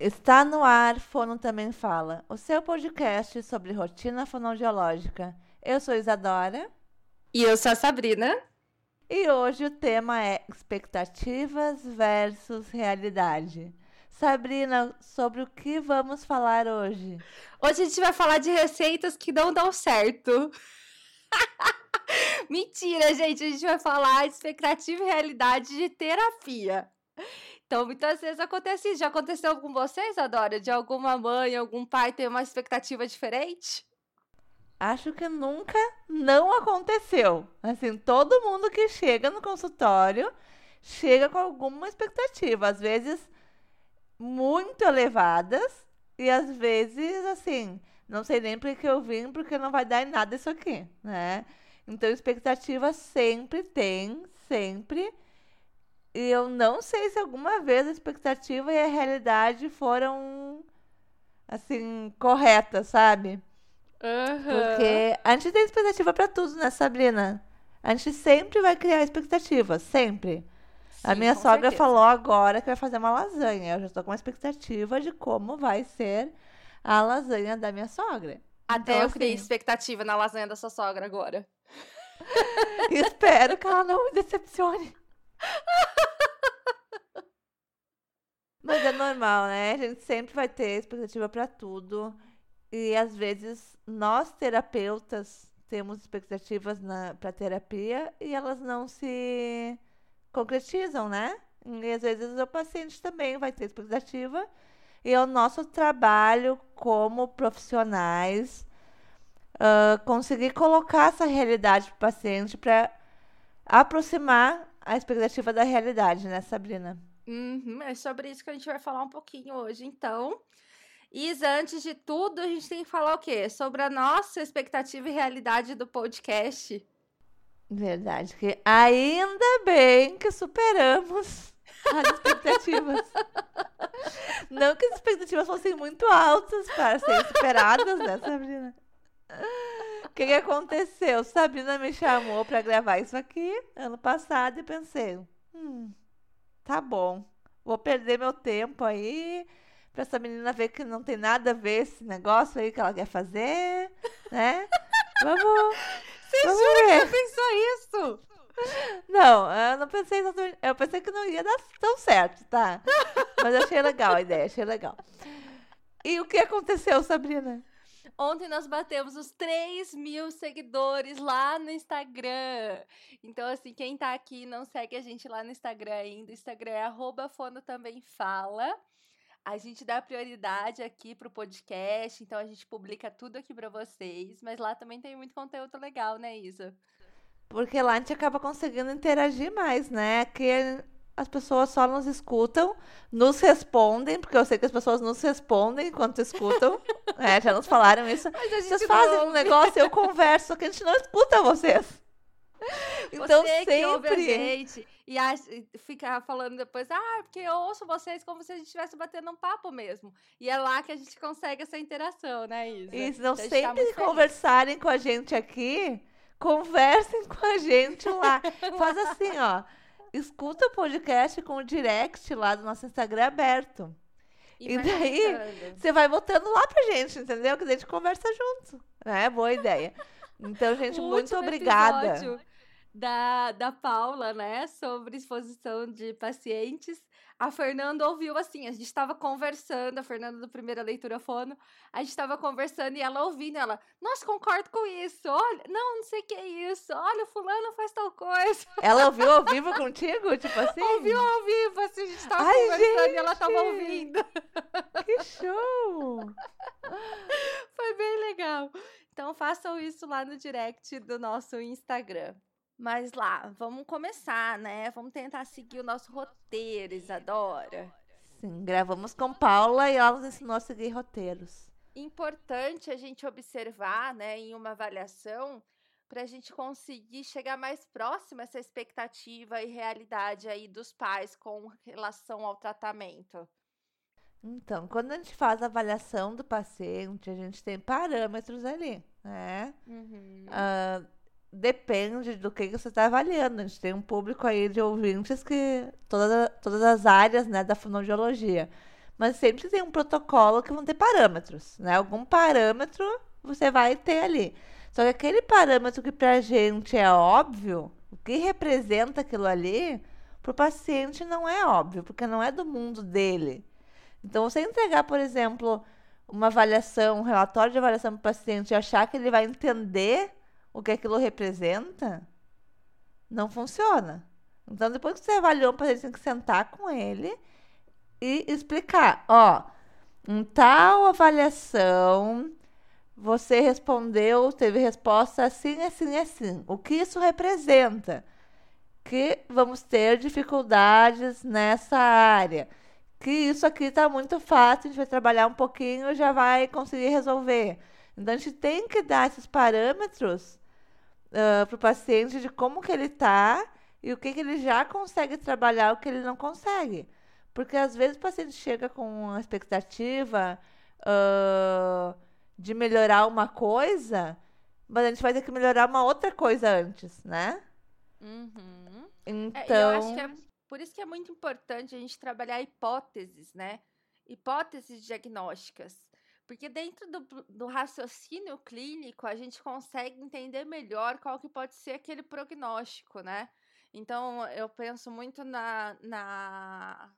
Está no ar, Fono Também Fala, o seu podcast sobre rotina fonoaudiológica. Eu sou Isadora. E eu sou a Sabrina. E hoje o tema é expectativas versus realidade. Sabrina, sobre o que vamos falar hoje? Hoje a gente vai falar de receitas que não dão certo. Mentira, gente, a gente vai falar de expectativa e realidade de terapia. Então, muitas vezes acontece isso. Já aconteceu com vocês, Adora? De alguma mãe, algum pai ter uma expectativa diferente? Acho que nunca não aconteceu. Assim, todo mundo que chega no consultório chega com alguma expectativa. Às vezes muito elevadas e às vezes, assim, não sei nem por que eu vim, porque não vai dar em nada isso aqui, né? Então, expectativa sempre tem, sempre. E eu não sei se alguma vez a expectativa e a realidade foram, assim, corretas, sabe? Uhum. Porque a gente tem expectativa para tudo, né, Sabrina? A gente sempre vai criar expectativa, sempre. Sim, a minha sogra certeza. falou agora que vai fazer uma lasanha. Eu já estou com uma expectativa de como vai ser a lasanha da minha sogra. Até Então, eu criei assim, expectativa na lasanha da sua sogra agora. Espero que ela não me decepcione. Mas é normal, né? A gente sempre vai ter expectativa para tudo. E às vezes nós terapeutas temos expectativas para terapia e elas não se concretizam, né? E às vezes o paciente também vai ter expectativa. E é o nosso trabalho como profissionais ah, conseguir colocar essa realidade para o paciente para aproximar a expectativa da realidade, né, Sabrina? Uhum, é sobre isso que a gente vai falar um pouquinho hoje, então. Isa, antes de tudo, a gente tem que falar o quê? Sobre a nossa expectativa e realidade do podcast. Verdade, que ainda bem que superamos as expectativas. Não que as expectativas fossem muito altas para serem superadas, né, Sabrina? O que, que aconteceu? Sabrina me chamou para gravar isso aqui ano passado e pensei, hum, tá bom, vou perder meu tempo aí para essa menina ver que não tem nada a ver esse negócio aí que ela quer fazer, né? Vamos, Você Vamos jura ver. que você pensou isso? Não, eu não pensei exatamente. Eu pensei que não ia dar tão certo, tá? Mas achei legal a ideia, achei legal. E o que aconteceu, Sabrina? Ontem nós batemos os 3 mil seguidores lá no Instagram. Então, assim, quem tá aqui não segue a gente lá no Instagram ainda, Instagram é fono também fala. A gente dá prioridade aqui pro podcast, então a gente publica tudo aqui pra vocês. Mas lá também tem muito conteúdo legal, né, Isa? Porque lá a gente acaba conseguindo interagir mais, né? Que as pessoas só nos escutam, nos respondem, porque eu sei que as pessoas nos respondem enquanto escutam. né? Já nos falaram isso. Mas a Vocês fazem um negócio, eu converso, só que a gente não escuta vocês. Então você que ouve a sempre. gente e acha- fica falando depois, ah, porque eu ouço vocês como se a gente estivesse batendo um papo mesmo. E é lá que a gente consegue essa interação, né, Isa? Isso, não Então, gente tá sempre muito que feliz. conversarem com a gente aqui, conversem com a gente lá. Faz assim, ó. Escuta o podcast com o direct lá do nosso Instagram aberto. E vai daí. Você vai botando lá pra gente, entendeu? Que a gente conversa junto. É, boa ideia. Então, gente, muito obrigada. Da, da Paula, né, sobre exposição de pacientes. A Fernanda ouviu assim, a gente estava conversando, a Fernanda do Primeira Leitura Fono, a gente estava conversando e ela ouvindo, ela, nossa, concordo com isso, olha, não, não sei o que é isso, olha, fulano faz tal coisa. Ela ouviu ao vivo contigo? Tipo assim? Ouviu ao vivo, assim, a gente estava conversando e ela estava gente! ouvindo. Que show! Foi bem legal. Então façam isso lá no direct do nosso Instagram. Mas lá, vamos começar, né? Vamos tentar seguir o nosso roteiro, Isadora. Sim, gravamos com Paula e ela nos ensinou a seguir roteiros. Importante a gente observar, né, em uma avaliação, para a gente conseguir chegar mais próximo a essa expectativa e realidade aí dos pais com relação ao tratamento. Então, quando a gente faz a avaliação do paciente, a gente tem parâmetros ali, né? Uhum. Ah, depende do que, você está avaliando. A gente tem um público aí de ouvintes que todas, todas as áreas né, da fonoaudiologia. mas sempre tem um protocolo que vão ter parâmetros, né? Algum parâmetro você vai ter ali. Só que aquele parâmetro que pra gente é óbvio, o que representa aquilo ali, pro paciente não é óbvio, porque não é do mundo dele. Então, você entregar, por exemplo, uma avaliação, um relatório de avaliação para o paciente e achar que ele vai entender o que aquilo representa, não funciona. Então, depois que você avaliou, o paciente tem que sentar com ele e explicar: ó, em tal avaliação, você respondeu, teve resposta assim, assim, assim. O que isso representa? Que vamos ter dificuldades nessa área que isso aqui está muito fácil, a gente vai trabalhar um pouquinho e já vai conseguir resolver. Então, a gente tem que dar esses parâmetros uh, para o paciente de como que ele está e o que, que ele já consegue trabalhar, o que ele não consegue. Porque, às vezes, o paciente chega com uma expectativa uh, de melhorar uma coisa, mas a gente vai ter que melhorar uma outra coisa antes, né? Uhum. Então... É, eu acho que é por isso que é muito importante a gente trabalhar hipóteses, né? Hipóteses diagnósticas. Porque dentro do, do raciocínio clínico, a gente consegue entender melhor qual que pode ser aquele prognóstico, né? Então, eu penso muito na, na,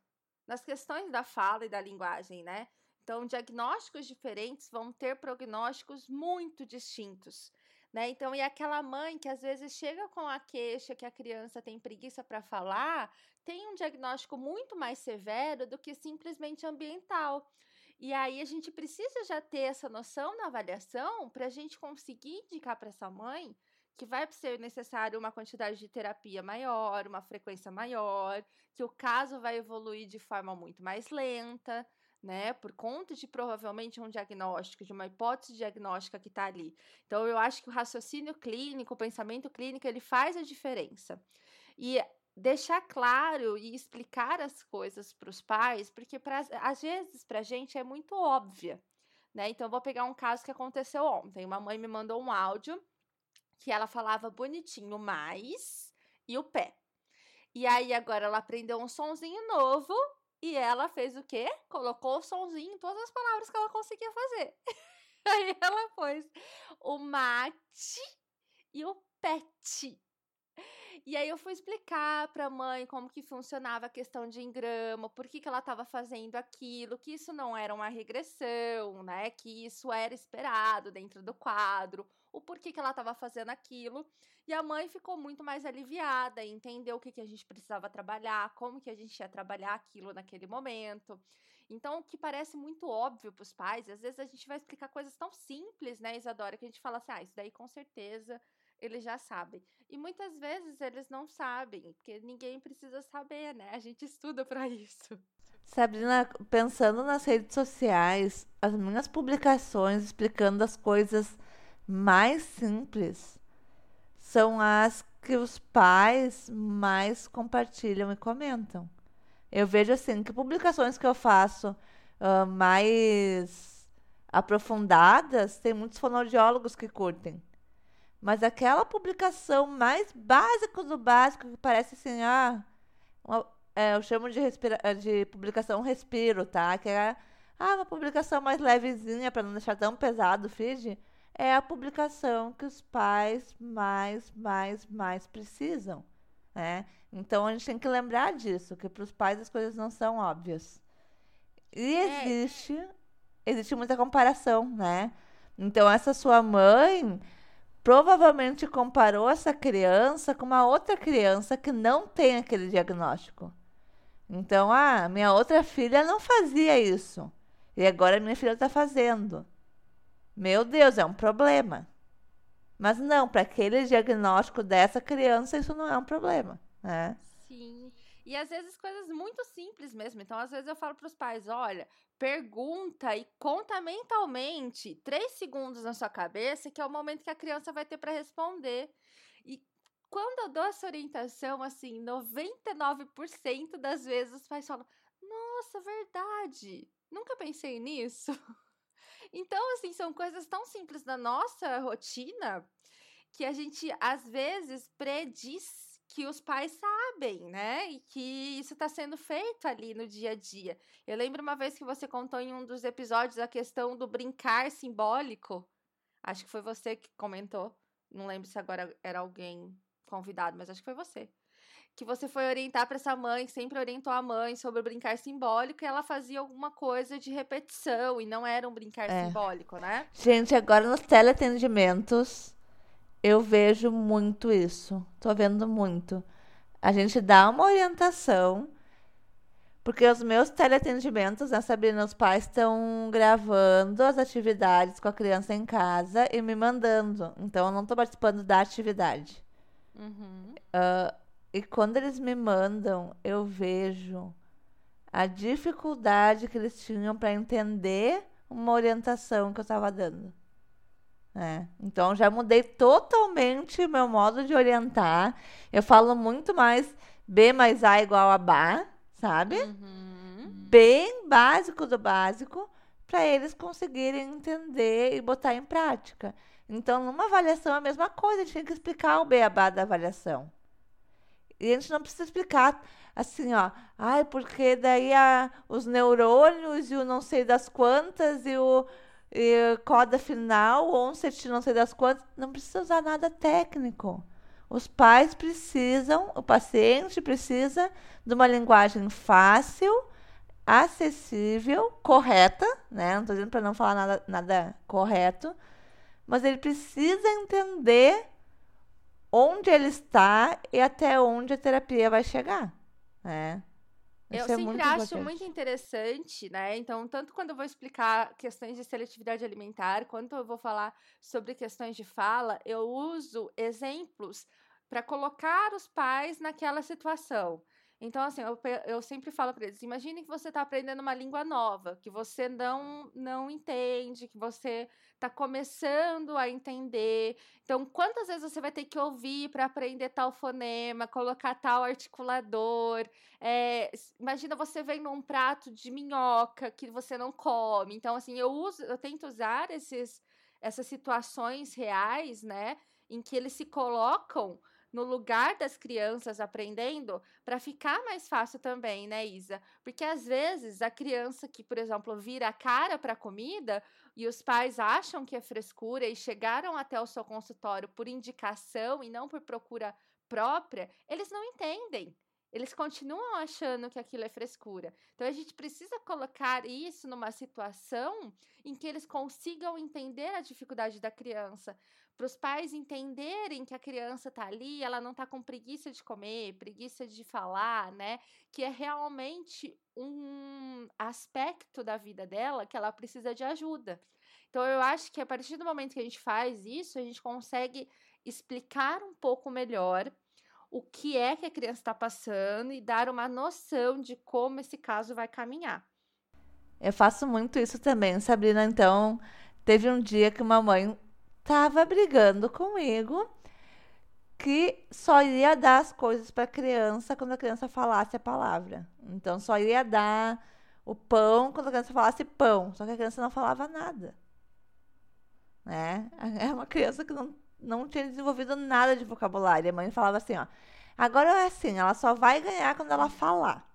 nas questões da fala e da linguagem, né? Então, diagnósticos diferentes vão ter prognósticos muito distintos. Né? Então, e aquela mãe que às vezes chega com a queixa que a criança tem preguiça para falar, tem um diagnóstico muito mais severo do que simplesmente ambiental. E aí a gente precisa já ter essa noção na avaliação para a gente conseguir indicar para essa mãe que vai ser necessário uma quantidade de terapia maior, uma frequência maior, que o caso vai evoluir de forma muito mais lenta, né? Por conta de provavelmente um diagnóstico, de uma hipótese diagnóstica que está ali. Então, eu acho que o raciocínio clínico, o pensamento clínico, ele faz a diferença. E deixar claro e explicar as coisas para os pais, porque pra, às vezes para a gente é muito óbvia, né? Então, vou pegar um caso que aconteceu ontem. Uma mãe me mandou um áudio que ela falava bonitinho mais e o pé. E aí agora ela aprendeu um sonzinho novo e ela fez o quê? Colocou o sonzinho em todas as palavras que ela conseguia fazer. aí ela pôs o mate e o pet. E aí eu fui explicar para a mãe como que funcionava a questão de engrama, por que, que ela estava fazendo aquilo, que isso não era uma regressão, né? Que isso era esperado dentro do quadro, o porquê que ela estava fazendo aquilo. E a mãe ficou muito mais aliviada, entendeu o que, que a gente precisava trabalhar, como que a gente ia trabalhar aquilo naquele momento. Então, o que parece muito óbvio para os pais, às vezes a gente vai explicar coisas tão simples, né, Isadora, que a gente fala assim, ah, isso daí com certeza eles já sabem. E muitas vezes eles não sabem, porque ninguém precisa saber, né? A gente estuda para isso. Sabrina, pensando nas redes sociais, as minhas publicações explicando as coisas mais simples são as que os pais mais compartilham e comentam. Eu vejo assim que publicações que eu faço uh, mais aprofundadas, tem muitos fonoaudiólogos que curtem. Mas aquela publicação mais básica do básico, que parece assim, ah, uma, é, eu chamo de, respira, de publicação respiro, tá? Que é ah, uma publicação mais levezinha para não deixar tão pesado o feed. É a publicação que os pais mais, mais, mais precisam, né? Então a gente tem que lembrar disso, que para os pais as coisas não são óbvias. E é. existe, existe muita comparação, né? Então essa sua mãe provavelmente comparou essa criança com uma outra criança que não tem aquele diagnóstico. Então, ah, minha outra filha não fazia isso. E agora minha filha está fazendo. Meu Deus, é um problema. Mas não, para aquele diagnóstico dessa criança, isso não é um problema. Né? Sim. E às vezes coisas muito simples mesmo. Então, às vezes eu falo para os pais: olha, pergunta e conta mentalmente três segundos na sua cabeça, que é o momento que a criança vai ter para responder. E quando eu dou essa orientação, assim, 99% das vezes os pais falam: Nossa, verdade, nunca pensei nisso. Então, assim, são coisas tão simples da nossa rotina que a gente às vezes prediz que os pais sabem, né? E que isso está sendo feito ali no dia a dia. Eu lembro uma vez que você contou em um dos episódios a questão do brincar simbólico. Acho que foi você que comentou. Não lembro se agora era alguém convidado, mas acho que foi você. Que você foi orientar para essa mãe, que sempre orientou a mãe sobre o brincar simbólico, e ela fazia alguma coisa de repetição, e não era um brincar é. simbólico, né? Gente, agora nos teleatendimentos, eu vejo muito isso. Tô vendo muito. A gente dá uma orientação, porque os meus teleatendimentos, né, Sabrina, os pais estão gravando as atividades com a criança em casa e me mandando. Então, eu não estou participando da atividade. Uhum. Uh, e quando eles me mandam, eu vejo a dificuldade que eles tinham para entender uma orientação que eu estava dando. É, então já mudei totalmente meu modo de orientar. Eu falo muito mais B mais A igual a BA, sabe? Uhum. Bem básico do básico, para eles conseguirem entender e botar em prática. Então, numa avaliação é a mesma coisa, a gente tem que explicar o beabá da avaliação. E a gente não precisa explicar assim, ó, ai, porque daí a, os neurônios e o não sei das quantas e o e coda final, onset, não sei das quantas, não precisa usar nada técnico. Os pais precisam, o paciente precisa de uma linguagem fácil, acessível, correta, né? Não estou dizendo para não falar nada, nada correto, mas ele precisa entender onde ele está e até onde a terapia vai chegar, né? Eu Isso é sempre acho importante. muito interessante, né? Então, tanto quando eu vou explicar questões de seletividade alimentar, quanto eu vou falar sobre questões de fala, eu uso exemplos para colocar os pais naquela situação. Então, assim, eu, eu sempre falo para eles: imagine que você está aprendendo uma língua nova, que você não, não entende, que você está começando a entender. Então, quantas vezes você vai ter que ouvir para aprender tal fonema, colocar tal articulador? É, imagina você vendo um prato de minhoca que você não come. Então, assim, eu uso, eu tento usar esses, essas situações reais, né, em que eles se colocam no lugar das crianças aprendendo, para ficar mais fácil também, né, Isa? Porque às vezes a criança que, por exemplo, vira a cara para a comida e os pais acham que é frescura e chegaram até o seu consultório por indicação e não por procura própria, eles não entendem. Eles continuam achando que aquilo é frescura. Então a gente precisa colocar isso numa situação em que eles consigam entender a dificuldade da criança para os pais entenderem que a criança está ali, ela não está com preguiça de comer, preguiça de falar, né? Que é realmente um aspecto da vida dela que ela precisa de ajuda. Então eu acho que a partir do momento que a gente faz isso, a gente consegue explicar um pouco melhor o que é que a criança está passando e dar uma noção de como esse caso vai caminhar. Eu faço muito isso também, Sabrina. Então, teve um dia que uma mãe estava brigando comigo que só ia dar as coisas para a criança quando a criança falasse a palavra. Então só ia dar o pão quando a criança falasse pão, só que a criança não falava nada. Né? É uma criança que não, não tinha desenvolvido nada de vocabulário. A mãe falava assim, ó, agora é assim, ela só vai ganhar quando ela falar.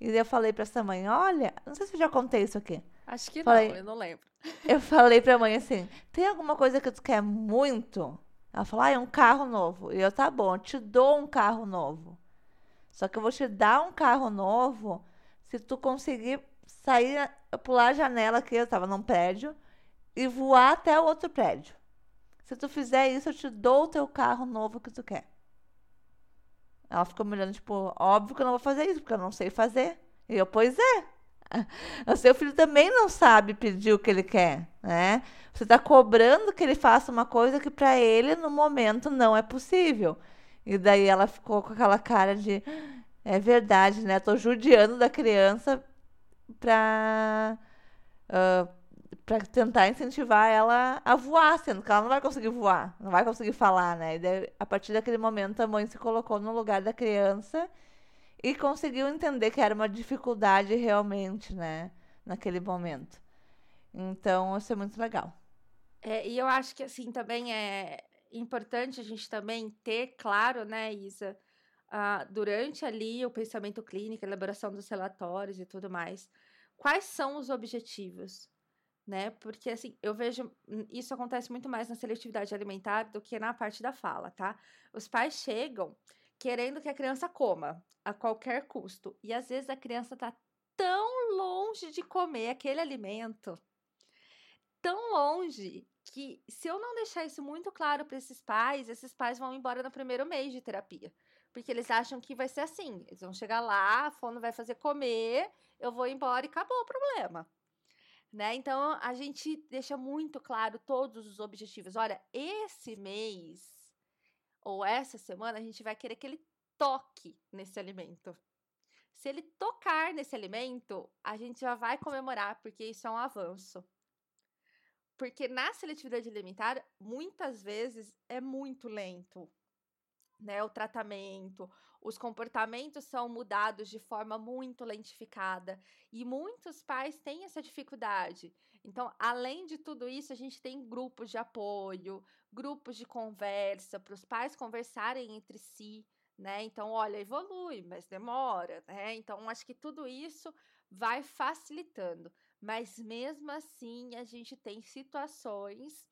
E eu falei para essa mãe, olha, não sei se eu já contei isso aqui. Acho que falei, não, eu não lembro. Eu falei pra mãe assim: tem alguma coisa que tu quer muito? Ela falou: ah, é um carro novo. E eu, tá bom, eu te dou um carro novo. Só que eu vou te dar um carro novo se tu conseguir sair, pular a janela aqui, eu tava num prédio, e voar até o outro prédio. Se tu fizer isso, eu te dou o teu carro novo que tu quer. Ela ficou me olhando, tipo, óbvio que eu não vou fazer isso, porque eu não sei fazer. E eu, pois é. O seu filho também não sabe pedir o que ele quer, né? Você está cobrando que ele faça uma coisa que para ele no momento não é possível. E daí ela ficou com aquela cara de é verdade, né? Tô judiando da criança para uh, para tentar incentivar ela a voar, sendo que ela não vai conseguir voar, não vai conseguir falar, né? E daí, a partir daquele momento a mãe se colocou no lugar da criança e conseguiu entender que era uma dificuldade realmente, né, naquele momento. Então, isso é muito legal. É, e eu acho que assim também é importante a gente também ter claro, né, Isa, uh, durante ali o pensamento clínico, a elaboração dos relatórios e tudo mais, quais são os objetivos, né? Porque assim, eu vejo hum, isso acontece muito mais na seletividade alimentar do que na parte da fala, tá? Os pais chegam querendo que a criança coma a qualquer custo, e às vezes a criança tá tão longe de comer aquele alimento, tão longe que se eu não deixar isso muito claro para esses pais, esses pais vão embora no primeiro mês de terapia. Porque eles acham que vai ser assim. Eles vão chegar lá, a fono vai fazer comer, eu vou embora e acabou o problema. Né? Então, a gente deixa muito claro todos os objetivos. Olha, esse mês ou essa semana, a gente vai querer que ele toque nesse alimento. Se ele tocar nesse alimento, a gente já vai comemorar, porque isso é um avanço. Porque na seletividade alimentar, muitas vezes é muito lento. Né, o tratamento, os comportamentos são mudados de forma muito lentificada e muitos pais têm essa dificuldade. Então, além de tudo isso, a gente tem grupos de apoio, grupos de conversa para os pais conversarem entre si, né? Então, olha, evolui, mas demora, né? Então, acho que tudo isso vai facilitando. Mas mesmo assim, a gente tem situações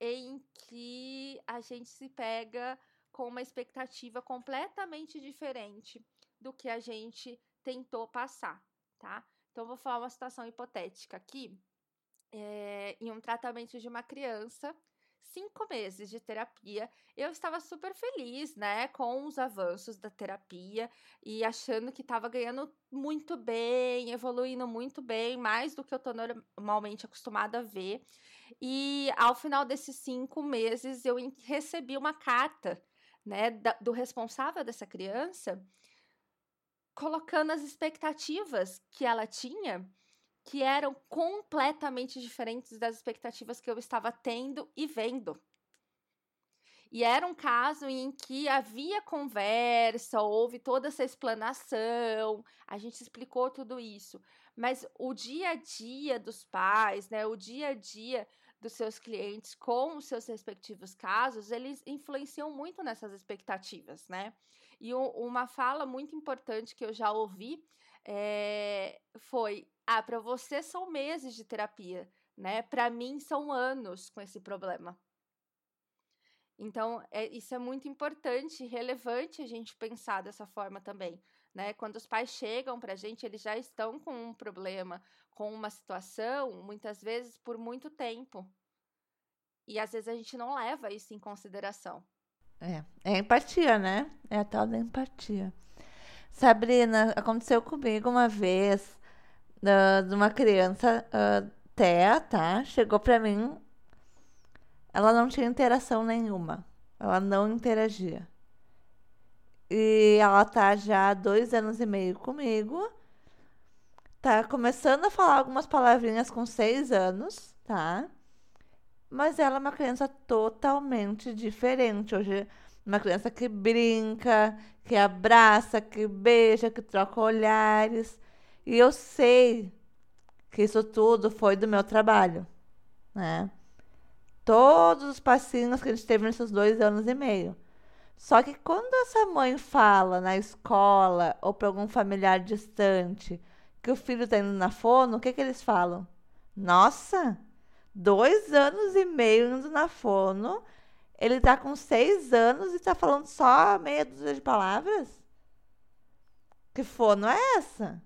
em que a gente se pega com uma expectativa completamente diferente do que a gente tentou passar, tá? Então, vou falar uma situação hipotética aqui. É, em um tratamento de uma criança cinco meses de terapia, eu estava super feliz, né, com os avanços da terapia e achando que estava ganhando muito bem, evoluindo muito bem, mais do que eu estou normalmente acostumada a ver. E ao final desses cinco meses, eu recebi uma carta, né, do responsável dessa criança, colocando as expectativas que ela tinha que eram completamente diferentes das expectativas que eu estava tendo e vendo. E era um caso em que havia conversa, houve toda essa explanação, a gente explicou tudo isso. Mas o dia a dia dos pais, né, o dia a dia dos seus clientes com os seus respectivos casos, eles influenciam muito nessas expectativas, né? E uma fala muito importante que eu já ouvi é, foi: ah, para você são meses de terapia, né? Para mim são anos com esse problema. Então, é, isso é muito importante e relevante a gente pensar dessa forma também. Né? Quando os pais chegam para a gente, eles já estão com um problema, com uma situação, muitas vezes por muito tempo. E às vezes a gente não leva isso em consideração. É, é empatia, né? É a tal da empatia. Sabrina, aconteceu comigo uma vez de uma criança uh, Thea, tá? Chegou pra mim. Ela não tinha interação nenhuma. Ela não interagia. E ela tá já há dois anos e meio comigo. Tá começando a falar algumas palavrinhas com seis anos, tá? Mas ela é uma criança totalmente diferente. Hoje, uma criança que brinca, que abraça, que beija, que troca olhares. E eu sei que isso tudo foi do meu trabalho, né? Todos os passinhos que a gente teve nesses dois anos e meio. Só que quando essa mãe fala na escola ou para algum familiar distante que o filho está indo na fono, o que, que eles falam? Nossa, dois anos e meio indo na fono, ele está com seis anos e está falando só meia dúzia de palavras? Que fono é essa?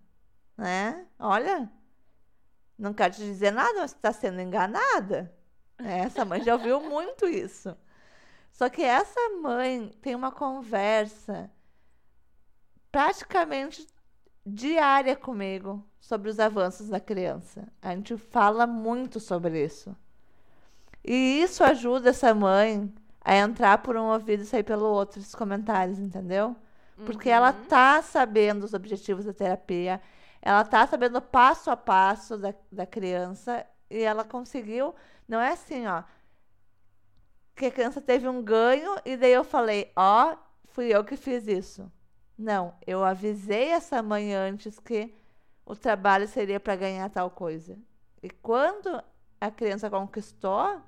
né? Olha, não quero te dizer nada, mas está sendo enganada. Essa mãe já ouviu muito isso. Só que essa mãe tem uma conversa praticamente diária comigo sobre os avanços da criança. A gente fala muito sobre isso. E isso ajuda essa mãe a entrar por um ouvido e sair pelo outro, esses comentários, entendeu? Porque uhum. ela tá sabendo os objetivos da terapia, ela tá sabendo passo a passo da, da criança e ela conseguiu. Não é assim, ó. Que a criança teve um ganho e daí eu falei, ó, fui eu que fiz isso. Não, eu avisei essa mãe antes que o trabalho seria para ganhar tal coisa. E quando a criança conquistou,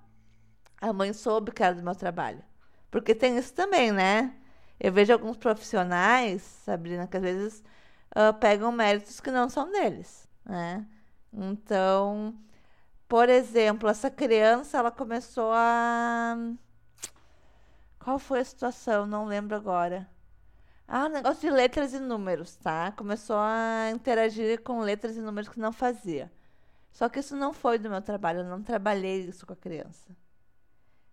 a mãe soube que era do meu trabalho. Porque tem isso também, né? Eu vejo alguns profissionais, Sabrina, que às vezes uh, pegam méritos que não são deles, né? Então, por exemplo, essa criança, ela começou a... Qual foi a situação? Não lembro agora. Ah, negócio de letras e números, tá? Começou a interagir com letras e números que não fazia. Só que isso não foi do meu trabalho, eu não trabalhei isso com a criança.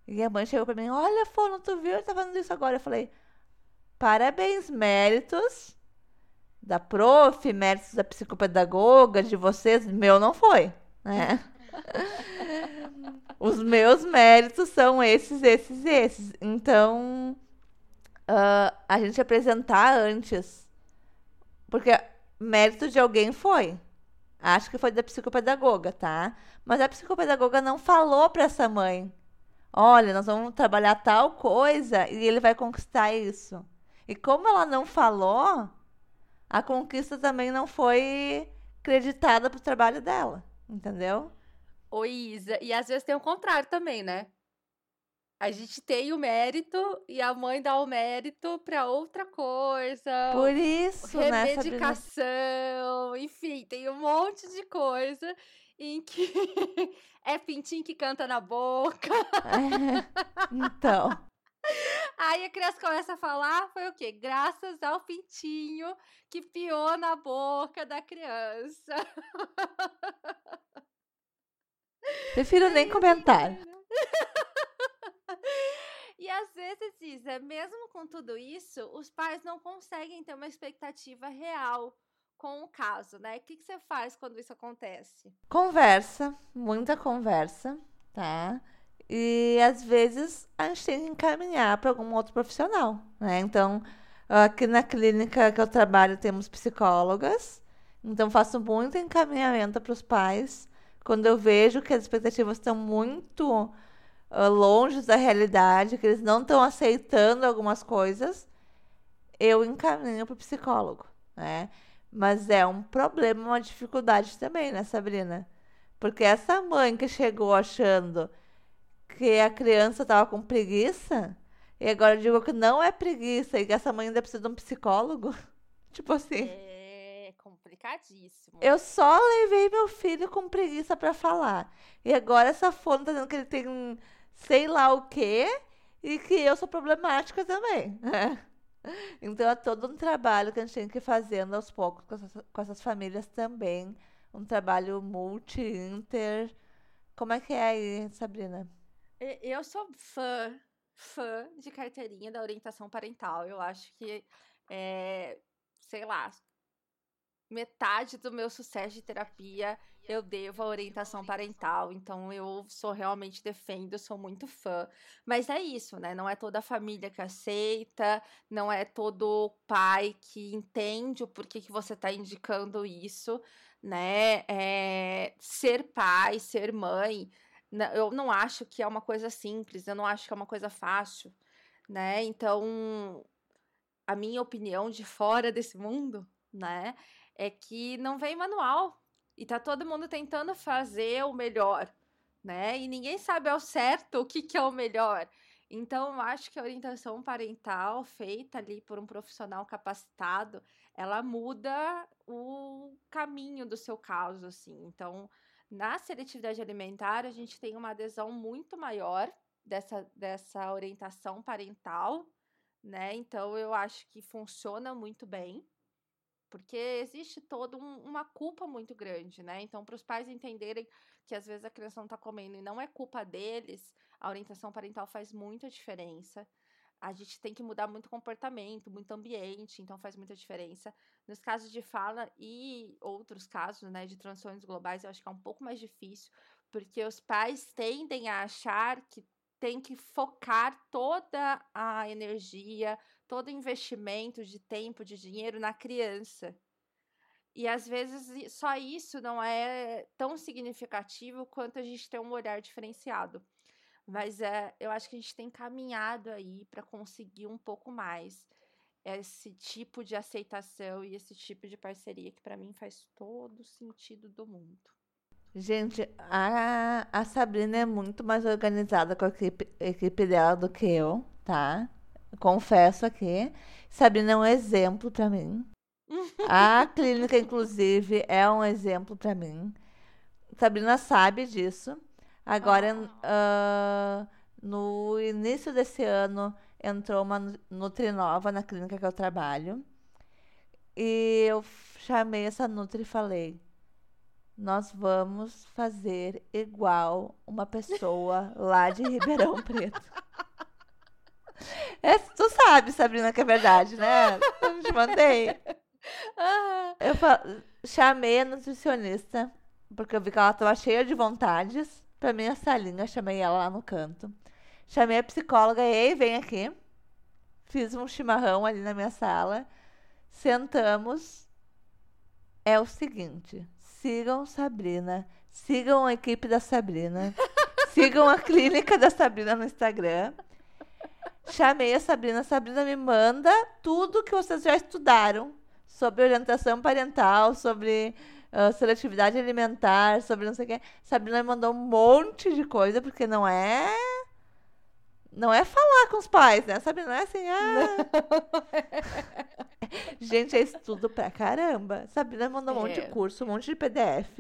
E a mãe chegou pra mim, olha, Fono, tu viu? Ele tá fazendo isso agora. Eu falei, parabéns, méritos da prof, méritos da psicopedagoga, de vocês. Meu não foi, né? Os meus méritos são esses, esses, esses. Então, uh, a gente apresentar antes. Porque mérito de alguém foi. Acho que foi da psicopedagoga, tá? Mas a psicopedagoga não falou para essa mãe: olha, nós vamos trabalhar tal coisa e ele vai conquistar isso. E como ela não falou, a conquista também não foi creditada pro trabalho dela, entendeu? Ô, Isa, e às vezes tem o contrário também, né? A gente tem o mérito e a mãe dá o mérito para outra coisa. Por isso, né? Remedicação, enfim, tem um monte de coisa em que é pintinho que canta na boca. É, então. Aí a criança começa a falar, foi o quê? Graças ao pintinho que piou na boca da criança. Prefiro nem comentar. E às vezes, Isa, mesmo com tudo isso, os pais não conseguem ter uma expectativa real com o caso, né? O que, que você faz quando isso acontece? Conversa, muita conversa, tá? E às vezes a gente tem que encaminhar para algum outro profissional, né? Então, aqui na clínica que eu trabalho temos psicólogas, então faço muito encaminhamento para os pais quando eu vejo que as expectativas estão muito uh, longe da realidade, que eles não estão aceitando algumas coisas, eu encaminho para o psicólogo, né? Mas é um problema, uma dificuldade também, né, Sabrina? Porque essa mãe que chegou achando que a criança estava com preguiça, e agora eu digo que não é preguiça e que essa mãe ainda precisa de um psicólogo. tipo assim. É complicadíssimo. Eu só levei meu filho com preguiça para falar. E agora essa fone tá dizendo que ele tem sei lá o quê e que eu sou problemática também. Então é todo um trabalho que a gente tem que ir fazendo aos poucos com essas, com essas famílias também. Um trabalho multi-inter. Como é que é aí, Sabrina? Eu sou fã, fã de carteirinha da orientação parental. Eu acho que, é, sei lá, metade do meu sucesso de terapia eu devo a orientação parental, então eu sou realmente defendo, sou muito fã. Mas é isso, né? Não é toda a família que aceita, não é todo pai que entende o porquê que você está indicando isso, né? É, ser pai, ser mãe, eu não acho que é uma coisa simples, eu não acho que é uma coisa fácil, né? Então, a minha opinião de fora desse mundo, né, é que não vem manual e tá todo mundo tentando fazer o melhor, né? E ninguém sabe ao certo o que, que é o melhor. Então, eu acho que a orientação parental feita ali por um profissional capacitado, ela muda o caminho do seu caso, assim. Então, na seletividade alimentar, a gente tem uma adesão muito maior dessa, dessa orientação parental, né? Então, eu acho que funciona muito bem porque existe toda um, uma culpa muito grande, né? Então, para os pais entenderem que às vezes a criança não está comendo e não é culpa deles, a orientação parental faz muita diferença. A gente tem que mudar muito comportamento, muito ambiente, então faz muita diferença. Nos casos de fala e outros casos, né, de transições globais, eu acho que é um pouco mais difícil, porque os pais tendem a achar que tem que focar toda a energia, todo investimento de tempo, de dinheiro na criança. E às vezes só isso não é tão significativo quanto a gente ter um olhar diferenciado. Mas é, eu acho que a gente tem caminhado aí para conseguir um pouco mais esse tipo de aceitação e esse tipo de parceria que para mim faz todo sentido do mundo. Gente, a, a Sabrina é muito mais organizada com a equipe, a equipe dela do que eu tá? Confesso aqui. Sabrina é um exemplo para mim. A clínica, inclusive, é um exemplo para mim. Sabrina sabe disso. Agora, uh, no início desse ano, entrou uma Nutrinova na clínica que eu trabalho. E eu chamei essa Nutri e falei: Nós vamos fazer igual uma pessoa lá de Ribeirão Preto. É, tu sabe, Sabrina, que é verdade, né? Eu te mandei. Eu chamei a nutricionista, porque eu vi que ela estava cheia de vontades, pra minha salinha. Chamei ela lá no canto. Chamei a psicóloga, ei, vem aqui. Fiz um chimarrão ali na minha sala. Sentamos. É o seguinte: sigam Sabrina, sigam a equipe da Sabrina, sigam a clínica da Sabrina no Instagram. Chamei a Sabrina. A Sabrina me manda tudo que vocês já estudaram sobre orientação parental, sobre uh, seletividade alimentar, sobre não sei o quê. Sabrina me mandou um monte de coisa, porque não é. Não é falar com os pais, né? Sabrina não é assim, ah. Gente, é estudo pra caramba. Sabrina mandou um monte de é. curso, um monte de PDF.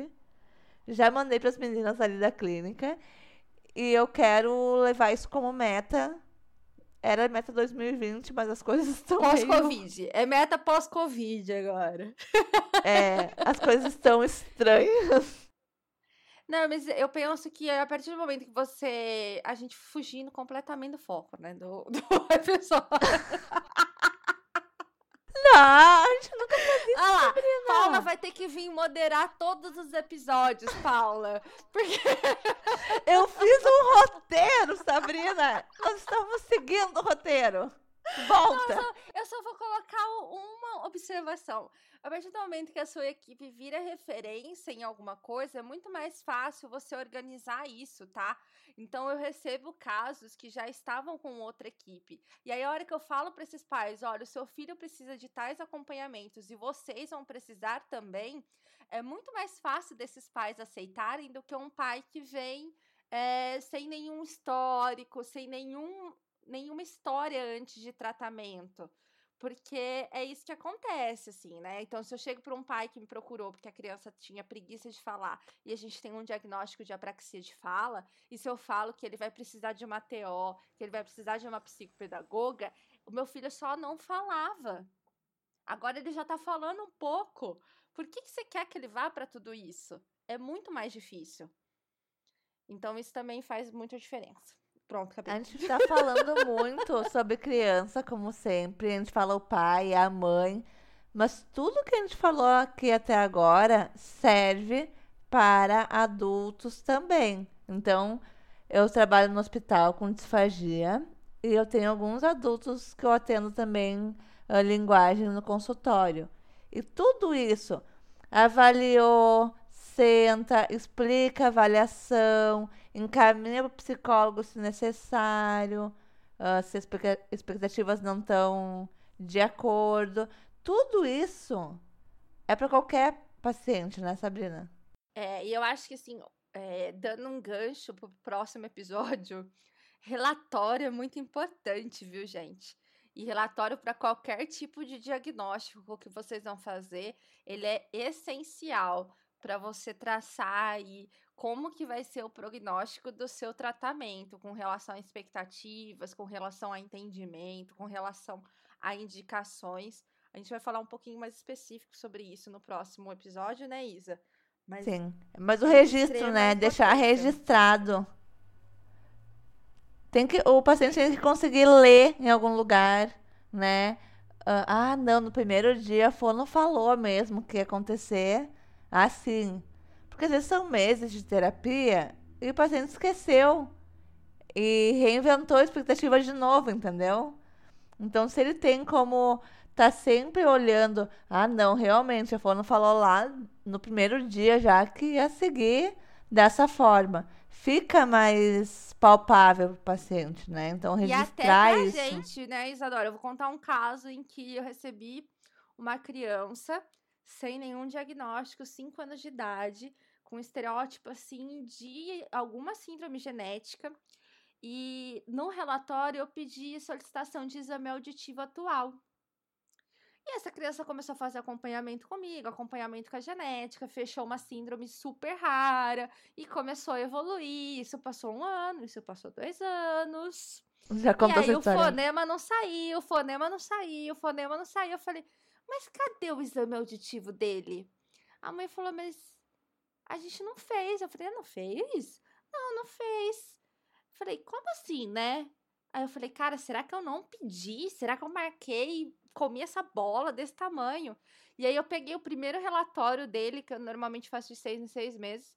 Já mandei para as meninas ali da clínica. E eu quero levar isso como meta era meta 2020, mas as coisas estão. Pós-Covid. É meta pós-Covid agora. É, as coisas estão estranhas. Não, mas eu penso que a partir do momento que você. A gente fugindo completamente do foco, né? Do, do episódio. Não, a gente nunca fez isso, ah lá. Paula vai ter que vir moderar todos os episódios, Paula. Porque... Eu fiz um roteiro, Sabrina. Nós estamos seguindo o roteiro. Volta. Não, eu, só, eu só vou colocar uma observação. A partir do momento que a sua equipe vira referência em alguma coisa, é muito mais fácil você organizar isso, tá? Então eu recebo casos que já estavam com outra equipe. E aí a hora que eu falo para esses pais, olha, o seu filho precisa de tais acompanhamentos e vocês vão precisar também, é muito mais fácil desses pais aceitarem do que um pai que vem é, sem nenhum histórico, sem nenhum, nenhuma história antes de tratamento. Porque é isso que acontece, assim, né? Então, se eu chego para um pai que me procurou porque a criança tinha preguiça de falar e a gente tem um diagnóstico de apraxia de fala, e se eu falo que ele vai precisar de uma TO, que ele vai precisar de uma psicopedagoga, o meu filho só não falava. Agora ele já tá falando um pouco. Por que, que você quer que ele vá para tudo isso? É muito mais difícil. Então, isso também faz muita diferença. Pronto, acabei. A gente tá falando muito sobre criança, como sempre. A gente fala o pai, a mãe. Mas tudo que a gente falou aqui até agora serve para adultos também. Então, eu trabalho no hospital com disfagia e eu tenho alguns adultos que eu atendo também a linguagem no consultório. E tudo isso avaliou, senta, explica a avaliação, encaminha para o psicólogo se necessário, uh, se as expectativas não estão de acordo. Tudo isso é para qualquer paciente, né, Sabrina? É, e eu acho que assim, é, dando um gancho pro próximo episódio, relatório é muito importante, viu, gente? E relatório para qualquer tipo de diagnóstico que vocês vão fazer, ele é essencial para você traçar aí como que vai ser o prognóstico do seu tratamento com relação a expectativas, com relação a entendimento, com relação a indicações. A gente vai falar um pouquinho mais específico sobre isso no próximo episódio, né, Isa? Mas Sim, mas o registro, né? Deixar registrado. Tem que, o paciente tem que conseguir ler em algum lugar, né? ah, não, no primeiro dia a fono falou mesmo que ia acontecer assim. Porque às vezes são meses de terapia e o paciente esqueceu e reinventou a expectativa de novo, entendeu? Então, se ele tem como tá sempre olhando, ah, não, realmente, a fono falou lá no primeiro dia já que ia seguir dessa forma. Fica mais palpável para o paciente, né? Então, registrar e até pra isso. gente, né, Isadora? Eu vou contar um caso em que eu recebi uma criança sem nenhum diagnóstico, 5 anos de idade, com estereótipo assim de alguma síndrome genética. E no relatório eu pedi solicitação de exame auditivo atual. E essa criança começou a fazer acompanhamento comigo, acompanhamento com a genética, fechou uma síndrome super rara e começou a evoluir. Isso passou um ano, isso passou dois anos. Já contou e aí o história. fonema não saiu, o fonema não saiu, o fonema não saiu. Eu falei, mas cadê o exame auditivo dele? A mãe falou, mas a gente não fez. Eu falei, "Ah, não fez? Não, não fez. Falei, como assim, né? Aí eu falei, cara, será que eu não pedi? Será que eu marquei comi essa bola desse tamanho? E aí eu peguei o primeiro relatório dele, que eu normalmente faço de seis em seis meses,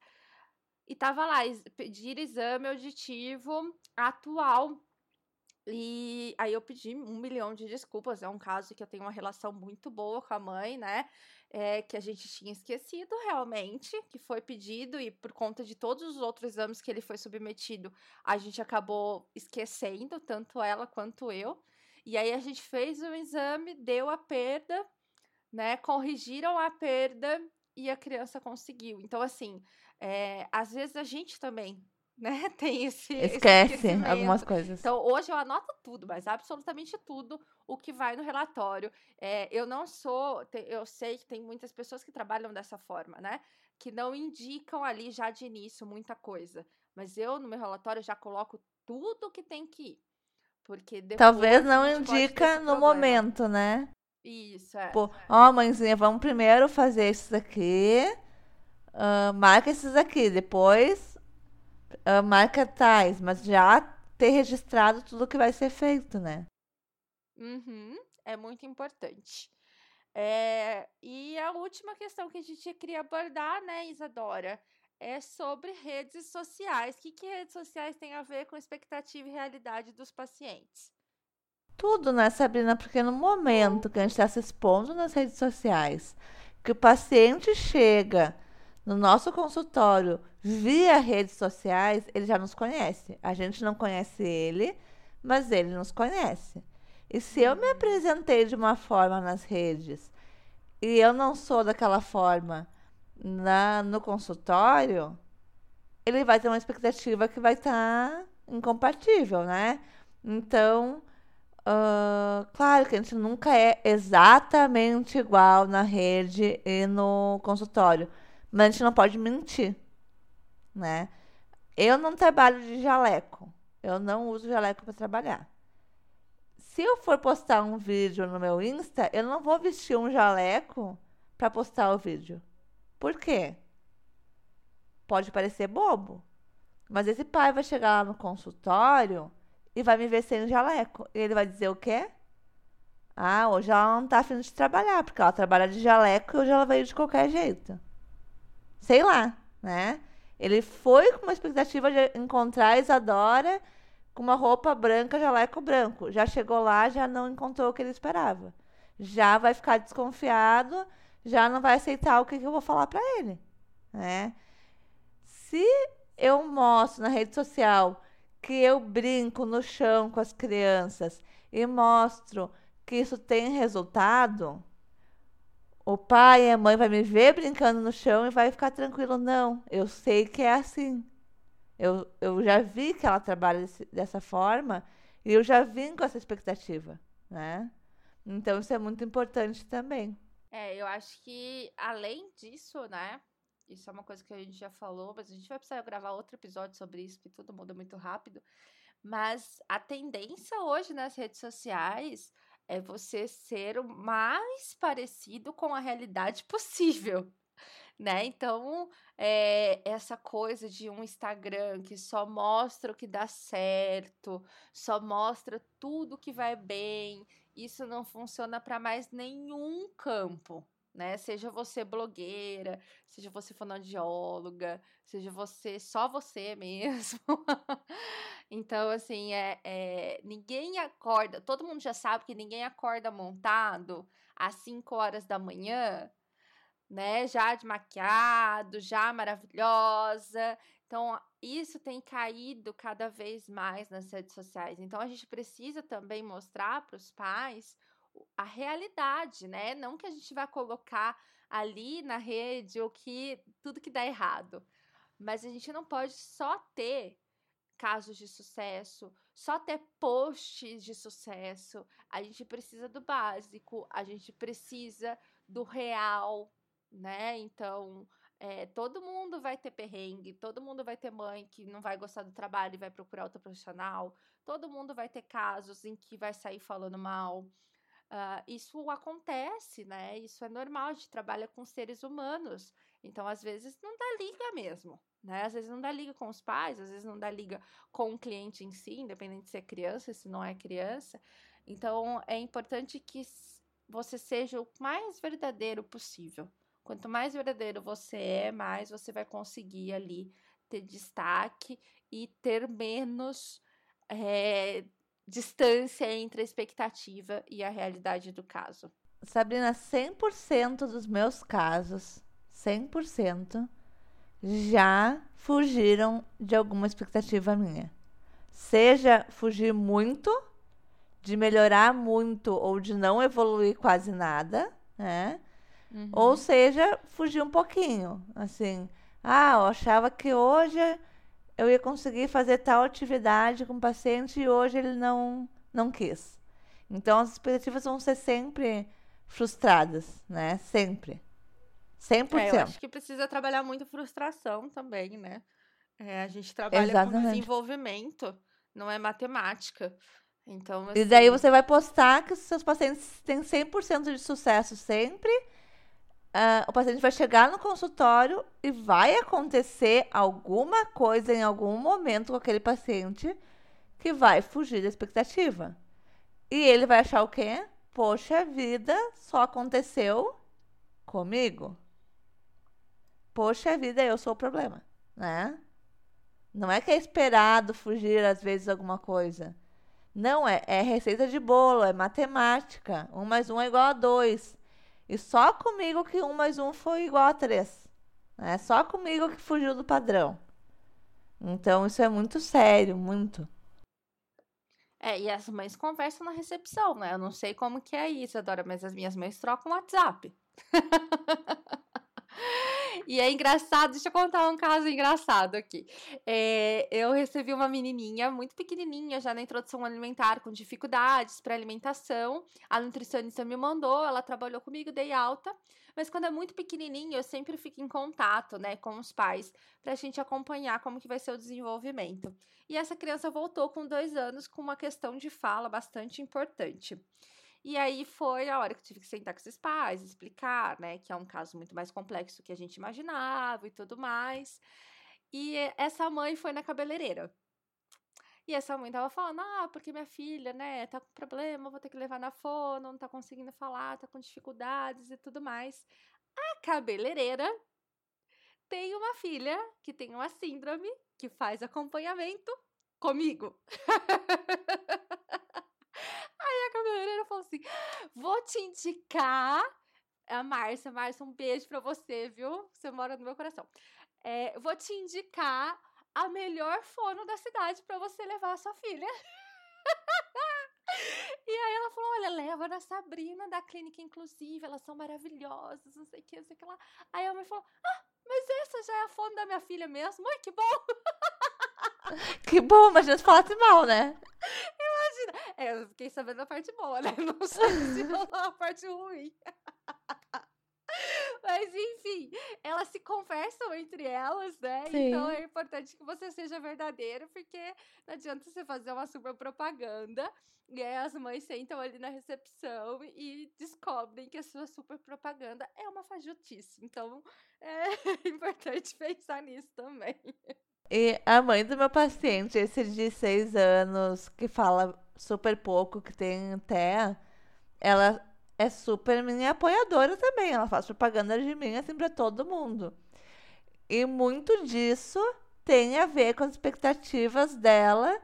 e tava lá, pedir exame auditivo atual. E aí eu pedi um milhão de desculpas. É um caso que eu tenho uma relação muito boa com a mãe, né? É, que a gente tinha esquecido realmente, que foi pedido, e por conta de todos os outros exames que ele foi submetido, a gente acabou esquecendo, tanto ela quanto eu. E aí a gente fez o exame, deu a perda, né? Corrigiram a perda e a criança conseguiu. Então, assim, é, às vezes a gente também, né, tem esse, esse Esquece esquecimento. algumas coisas. Então, hoje eu anoto tudo, mas absolutamente tudo o que vai no relatório. É, eu não sou, eu sei que tem muitas pessoas que trabalham dessa forma, né? Que não indicam ali já de início muita coisa. Mas eu, no meu relatório, já coloco tudo que tem que ir. Porque depois Talvez não indica esse no problema. momento, né? Isso, é. Pô, ó, mãezinha, vamos primeiro fazer esses aqui. ah, marca esses aqui. Depois marca tais. Mas já ter registrado tudo que vai ser feito, né? Uhum, é muito importante. É, e a última questão que a gente queria abordar, né, Isadora, é sobre redes sociais. O que, que redes sociais têm a ver com expectativa e realidade dos pacientes? Tudo, né, Sabrina? Porque no momento que a gente está se expondo nas redes sociais, que o paciente chega no nosso consultório via redes sociais, ele já nos conhece. A gente não conhece ele, mas ele nos conhece. E se eu me apresentei de uma forma nas redes e eu não sou daquela forma na, no consultório, ele vai ter uma expectativa que vai estar incompatível, né? Então, ah, claro que a gente nunca é exatamente igual na rede e no consultório, mas a gente não pode mentir, né? Eu não trabalho de jaleco, eu não uso jaleco para trabalhar. Se eu for postar um vídeo no meu Insta, eu não vou vestir um jaleco para postar o vídeo. Por quê? Pode parecer bobo, mas esse pai vai chegar lá no consultório e vai me ver sem jaleco. E ele vai dizer o quê? Ah, hoje ela não tá afim de trabalhar, porque ela trabalha de jaleco e hoje ela veio de qualquer jeito. Sei lá, né? Ele foi com uma expectativa de encontrar a Isadora com uma roupa branca, jaleco branco. Já chegou lá, já não encontrou o que ele esperava. Já vai ficar desconfiado, já não vai aceitar o que, que eu vou falar pra ele, né? Se eu mostro na rede social que eu brinco no chão com as crianças e mostro que isso tem resultado, o pai e a mãe vai me ver brincando no chão e vai ficar tranquilo. Não, eu sei que é assim. Eu, eu já vi que ela trabalha desse- dessa forma e eu já vim com essa expectativa, né? Então isso é muito importante também. É, eu acho que além disso, né? Isso é uma coisa que a gente já falou, mas a gente vai precisar gravar outro episódio sobre isso, porque tudo muda muito rápido. Mas a tendência hoje nas redes sociais é você ser o mais parecido com a realidade possível, né? Então, é, essa coisa de um Instagram que só mostra o que dá certo, só mostra tudo que vai bem, isso não funciona para mais nenhum campo, né? Seja você blogueira, seja você fonoaudióloga, seja você só você mesmo. Então, assim, é, é, ninguém acorda, todo mundo já sabe que ninguém acorda montado às 5 horas da manhã, né? Já de maquiado, já maravilhosa. Então, isso tem caído cada vez mais nas redes sociais. Então, a gente precisa também mostrar para os pais a realidade, né? Não que a gente vai colocar ali na rede o que tudo que dá errado, mas a gente não pode só ter casos de sucesso, só ter posts de sucesso. A gente precisa do básico, a gente precisa do real, né? Então, é, todo mundo vai ter perrengue, todo mundo vai ter mãe que não vai gostar do trabalho e vai procurar outro profissional, todo mundo vai ter casos em que vai sair falando mal. Uh, isso acontece, né? Isso é normal, a gente trabalha com seres humanos. Então, às vezes, não dá liga mesmo, né? Às vezes não dá liga com os pais, às vezes não dá liga com o cliente em si, independente se é criança, se não é criança. Então, é importante que você seja o mais verdadeiro possível. Quanto mais verdadeiro você é, mais você vai conseguir ali ter destaque e ter menos é, distância entre a expectativa e a realidade do caso. Sabrina, 100% dos meus casos 100% já fugiram de alguma expectativa minha. Seja fugir muito, de melhorar muito ou de não evoluir quase nada, né? Uhum. Ou seja, fugir um pouquinho. Assim, ah, eu achava que hoje eu ia conseguir fazer tal atividade com o paciente e hoje ele não, não quis. Então as expectativas vão ser sempre frustradas, né? Sempre. 100%. É, eu acho que precisa trabalhar muito frustração também, né? É, a gente trabalha Exatamente. com desenvolvimento, não é matemática. Então, assim... E daí assim você vai postar que os seus pacientes têm 100% de sucesso sempre. Uh, o paciente vai chegar no consultório e vai acontecer alguma coisa em algum momento com aquele paciente que vai fugir da expectativa. E ele vai achar o quê? Poxa vida, só aconteceu comigo poxa vida, eu sou o problema, né? Não é que é esperado fugir às vezes alguma coisa. Não, é, é receita de bolo, é matemática. Um mais um é igual a dois. E só comigo que um mais um foi igual a três. É só comigo que fugiu do padrão. Então isso é muito sério, muito. É, e as mães conversam na recepção, né? Eu não sei como que é isso, Adora, mas as minhas mães trocam WhatsApp. E é engraçado, deixa eu contar um caso engraçado aqui. É, eu recebi uma menininha muito pequenininha já na introdução alimentar, com dificuldades para alimentação. A nutricionista me mandou, ela trabalhou comigo, dei alta. Mas quando é muito pequenininho, eu sempre fico em contato, né, com os pais, para a gente acompanhar como que vai ser o desenvolvimento. E essa criança voltou com dois anos com uma questão de fala bastante importante. E aí foi a hora que eu tive que sentar com esses pais, explicar, né, que é um caso muito mais complexo do que a gente imaginava e tudo mais. E essa mãe foi na cabeleireira. E essa mãe tava falando, ah, porque minha filha, né, tá com problema, vou ter que levar na fono, não tá conseguindo falar, tá com dificuldades e tudo mais. A cabeleireira tem uma filha que tem uma síndrome que faz acompanhamento comigo. Cabeleireira falou assim: vou te indicar a Márcia. Márcia, um beijo pra você, viu? Você mora no meu coração. É, vou te indicar a melhor fono da cidade para você levar a sua filha. e aí ela falou: olha, leva na Sabrina da clínica inclusive, elas são maravilhosas, não sei o que, não sei o que lá. Aí a mãe falou: ah, mas essa já é a fono da minha filha mesmo. Ai, que bom! que bom, mas já falasse mal, né? É, eu fiquei sabendo a parte boa, né? Não sei se rolou a parte ruim. Mas enfim, elas se conversam entre elas, né? Sim. Então é importante que você seja verdadeiro, porque não adianta você fazer uma super propaganda e aí as mães sentam ali na recepção e descobrem que a sua super propaganda é uma fajutice. Então é importante pensar nisso também. E a mãe do meu paciente, esse de seis anos, que fala super pouco, que tem até. Ela é super minha apoiadora também. Ela faz propaganda de mim assim pra todo mundo. E muito disso tem a ver com as expectativas dela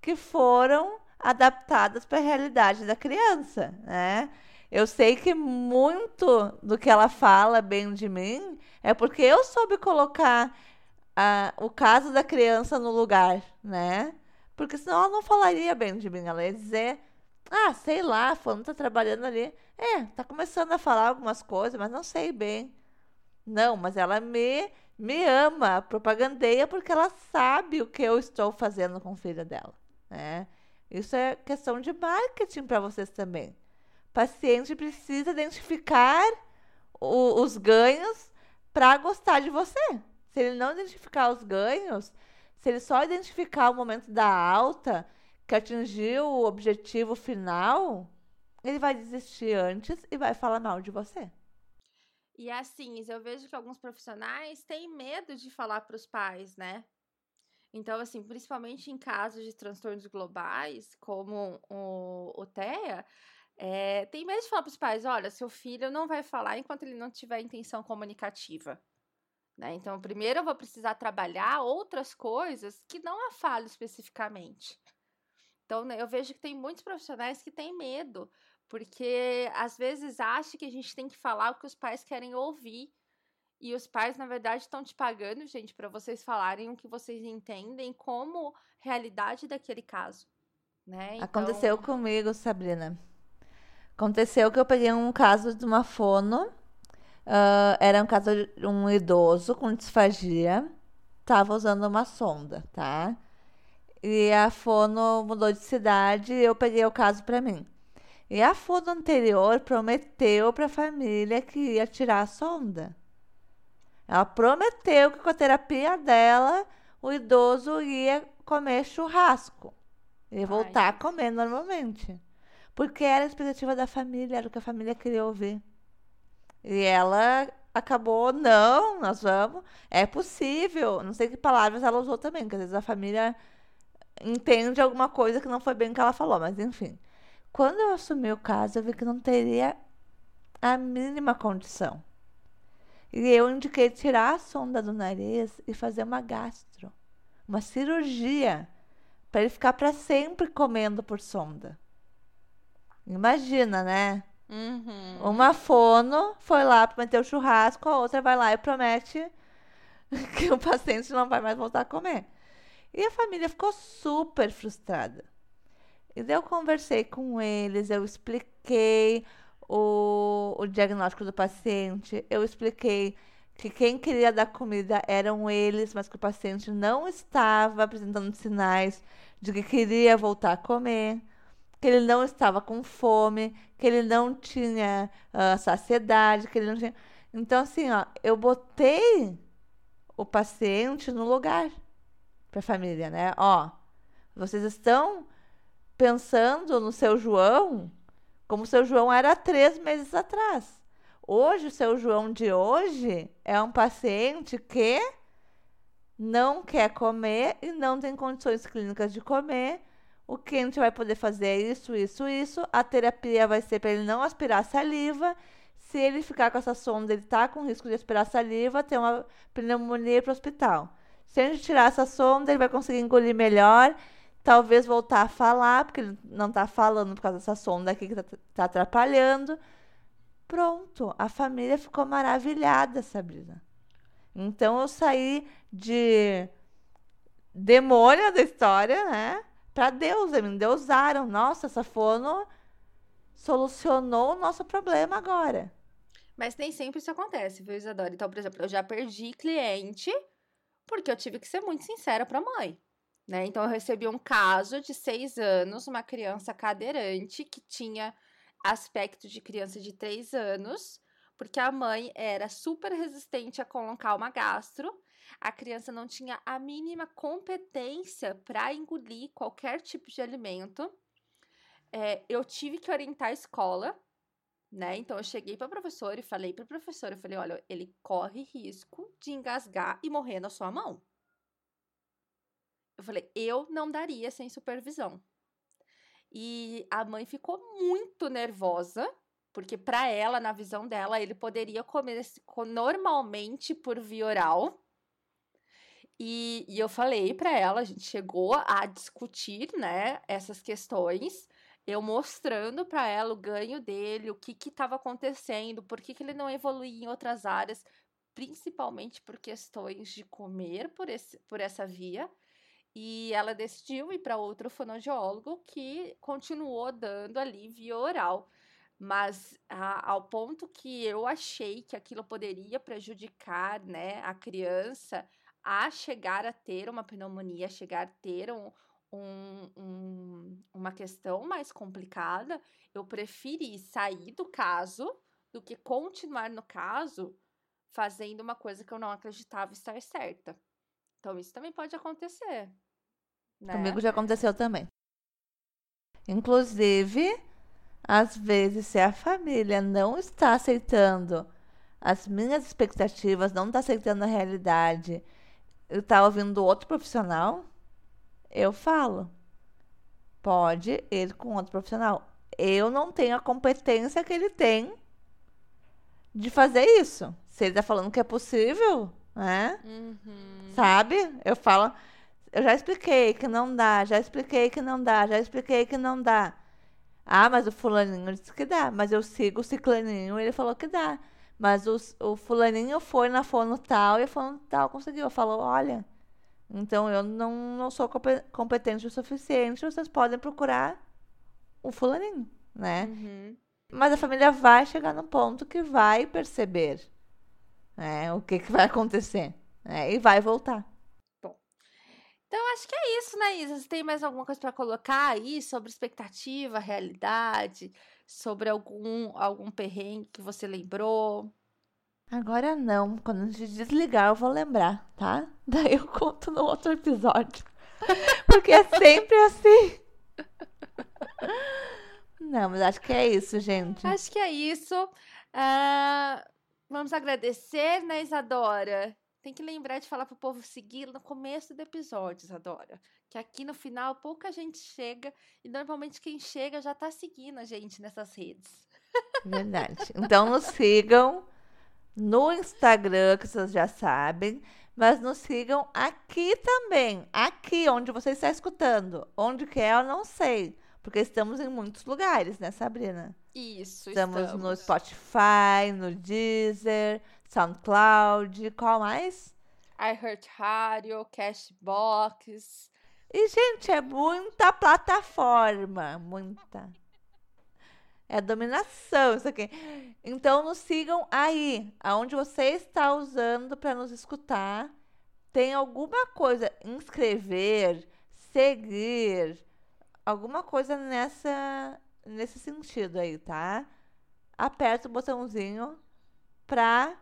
que foram adaptadas para a realidade da criança, né? Eu sei que muito do que ela fala bem de mim é porque eu soube colocar a, o caso da criança no lugar, né? Porque senão ela não falaria bem de mim. Ela ia dizer, ah, sei lá, fulano tá trabalhando ali. É, tá começando a falar algumas coisas, mas não sei bem. Não, mas ela me me ama, propagandeia porque ela sabe o que eu estou fazendo com o filho dela, né? Isso é questão de marketing para vocês também. O paciente precisa identificar o, os ganhos para gostar de você. Se ele não identificar os ganhos, se ele só identificar o momento da alta, que atingiu o objetivo final, ele vai desistir antes e vai falar mal de você. E assim, eu vejo que alguns profissionais têm medo de falar para os pais, né? Então, assim, principalmente em casos de transtornos globais, como o, o TEA, é, tem medo de falar para os pais: olha, seu filho não vai falar enquanto ele não tiver intenção comunicativa. Né? Então, primeiro eu vou precisar trabalhar outras coisas que não a falo especificamente. Então, né, eu vejo que tem muitos profissionais que têm medo, porque às vezes acha que a gente tem que falar o que os pais querem ouvir. E os pais, na verdade, estão te pagando, gente, para vocês falarem o que vocês entendem como realidade daquele caso. Né? Então... Aconteceu comigo, Sabrina. Aconteceu que eu peguei um caso de uma fono. Uh, era um caso de um idoso com disfagia. Tava usando uma sonda, tá? E a fono mudou de cidade e eu peguei o caso para mim. E a fono anterior prometeu para a família que ia tirar a sonda. Ela prometeu que com a terapia dela o idoso ia comer churrasco. e voltar Ai. a comer normalmente. Porque era a expectativa da família, era o que a família queria ouvir. E ela acabou, não, nós vamos, é possível. Não sei que palavras ela usou também, porque às vezes a família entende alguma coisa que não foi bem que ela falou, mas enfim. Quando eu assumi o caso, eu vi que não teria a mínima condição. E eu indiquei tirar a sonda do nariz e fazer uma gastro, uma cirurgia, para ele ficar para sempre comendo por sonda. Imagina, né? Uhum. Uma fono foi lá para meter o churrasco, a outra vai lá e promete que o paciente não vai mais voltar a comer. E a família ficou super frustrada. E daí eu conversei com eles, eu expliquei o, o diagnóstico do paciente, eu expliquei que quem queria dar comida eram eles, mas que o paciente não estava apresentando sinais de que queria voltar a comer, que ele não estava com fome, que ele não tinha uh, saciedade, que ele não tinha. Então, assim, ó, eu botei o paciente no lugar para a família, né? Ó, vocês estão pensando no seu João como o seu João era três meses atrás. Hoje, o seu João de hoje é um paciente que não quer comer e não tem condições clínicas de comer. O que gente vai poder fazer é isso, isso, isso. A terapia vai ser para ele não aspirar saliva. Se ele ficar com essa sonda, ele está com risco de aspirar saliva, ter uma pneumonia para o hospital. Se a gente tirar essa sonda, ele vai conseguir engolir melhor, talvez voltar a falar, porque ele não está falando por causa dessa sonda aqui que está tá atrapalhando. Pronto, a família ficou maravilhada, Sabrina. Então eu saí de demônio da história, né? Para Deus, eles me deusaram. Nossa, essa fono solucionou o nosso problema agora. Mas nem sempre isso acontece, viu, Isadora? Então, por exemplo, eu já perdi cliente porque eu tive que ser muito sincera para a mãe. Né? Então, eu recebi um caso de seis anos, uma criança cadeirante que tinha aspecto de criança de três anos, porque a mãe era super resistente a colocar uma gastro, a criança não tinha a mínima competência para engolir qualquer tipo de alimento. É, eu tive que orientar a escola né? Então eu cheguei para professora e falei para professora, eu falei, olha, ele corre risco de engasgar e morrer na sua mão. Eu falei, eu não daria sem supervisão. E a mãe ficou muito nervosa, porque para ela, na visão dela, ele poderia comer normalmente por via oral. E, e eu falei para ela, a gente chegou a discutir, né, essas questões eu mostrando para ela o ganho dele, o que estava acontecendo, por que, que ele não evoluía em outras áreas, principalmente por questões de comer por, esse, por essa via. E ela decidiu ir para outro fonoaudiólogo que continuou dando ali via oral. mas a, ao ponto que eu achei que aquilo poderia prejudicar, né, a criança a chegar a ter uma pneumonia, a chegar a ter um, um, um, uma questão mais complicada, eu preferi sair do caso do que continuar no caso fazendo uma coisa que eu não acreditava estar certa. Então, isso também pode acontecer. Né? Comigo já aconteceu também. Inclusive, às vezes, se a família não está aceitando as minhas expectativas, não está aceitando a realidade, está ouvindo outro profissional, eu falo. Pode ir com outro profissional. Eu não tenho a competência que ele tem de fazer isso. Se ele está falando que é possível, né? Uhum. Sabe? Eu falo, eu já expliquei que não dá, já expliquei que não dá, já expliquei que não dá. Ah, mas o fulaninho disse que dá. Mas eu sigo o ciclaninho, ele falou que dá. Mas o, o fulaninho foi na fono tal e a fono tal conseguiu. Falou, olha, então eu não, não sou competente o suficiente, vocês podem procurar o fulaninho, né? Uhum. Mas a família vai chegar no ponto que vai perceber né, o que, que vai acontecer. Né, e vai voltar. Então, acho que é isso, né, Isa? Você tem mais alguma coisa para colocar aí sobre expectativa, realidade, sobre algum, algum perrengue que você lembrou? Agora não. Quando a gente desligar, eu vou lembrar, tá? Daí eu conto no outro episódio. Porque é sempre assim. Não, mas acho que é isso, gente. Acho que é isso. Uh, vamos agradecer, né, Isadora? Tem que lembrar de falar pro povo seguir no começo do episódio, Isadora. Que aqui no final pouca gente chega e normalmente quem chega já tá seguindo a gente nessas redes. Verdade. Então nos sigam no Instagram, que vocês já sabem, mas nos sigam aqui também. Aqui, onde você está escutando. Onde que é, eu não sei. Porque estamos em muitos lugares, né, Sabrina? Isso, estamos. Estamos no Spotify, no Deezer, SoundCloud, qual mais? iHeartRadio, Cashbox. E, gente, é muita plataforma, muita. É dominação isso aqui. Então, nos sigam aí, aonde você está usando para nos escutar. Tem alguma coisa, inscrever, seguir, alguma coisa nessa nesse sentido aí, tá? Aperta o botãozinho para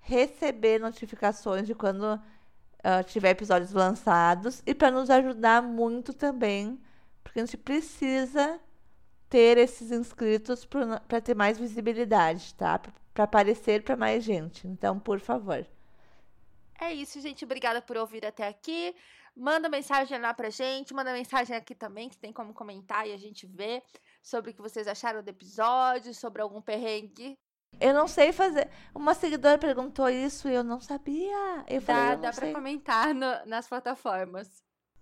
receber notificações de quando uh, tiver episódios lançados e para nos ajudar muito também, porque a gente precisa ter esses inscritos para ter mais visibilidade, tá? Para aparecer para mais gente. Então, por favor. É isso, gente. Obrigada por ouvir até aqui. Manda mensagem lá pra gente, manda mensagem aqui também, que tem como comentar e a gente vê sobre o que vocês acharam do episódio, sobre algum perrengue. Eu não sei fazer. Uma seguidora perguntou isso e eu não sabia. Eu falei, dá eu não dá sei. pra comentar no, nas plataformas.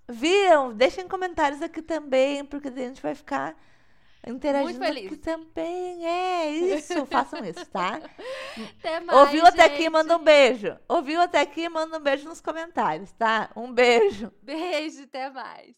Viram? Deixem comentários aqui também, porque a gente vai ficar interagindo aqui também. É isso, façam isso, tá? Até mais, Ouviu até aqui, gente. manda um beijo. Ouviu até aqui, manda um beijo nos comentários, tá? Um beijo. Beijo, até mais.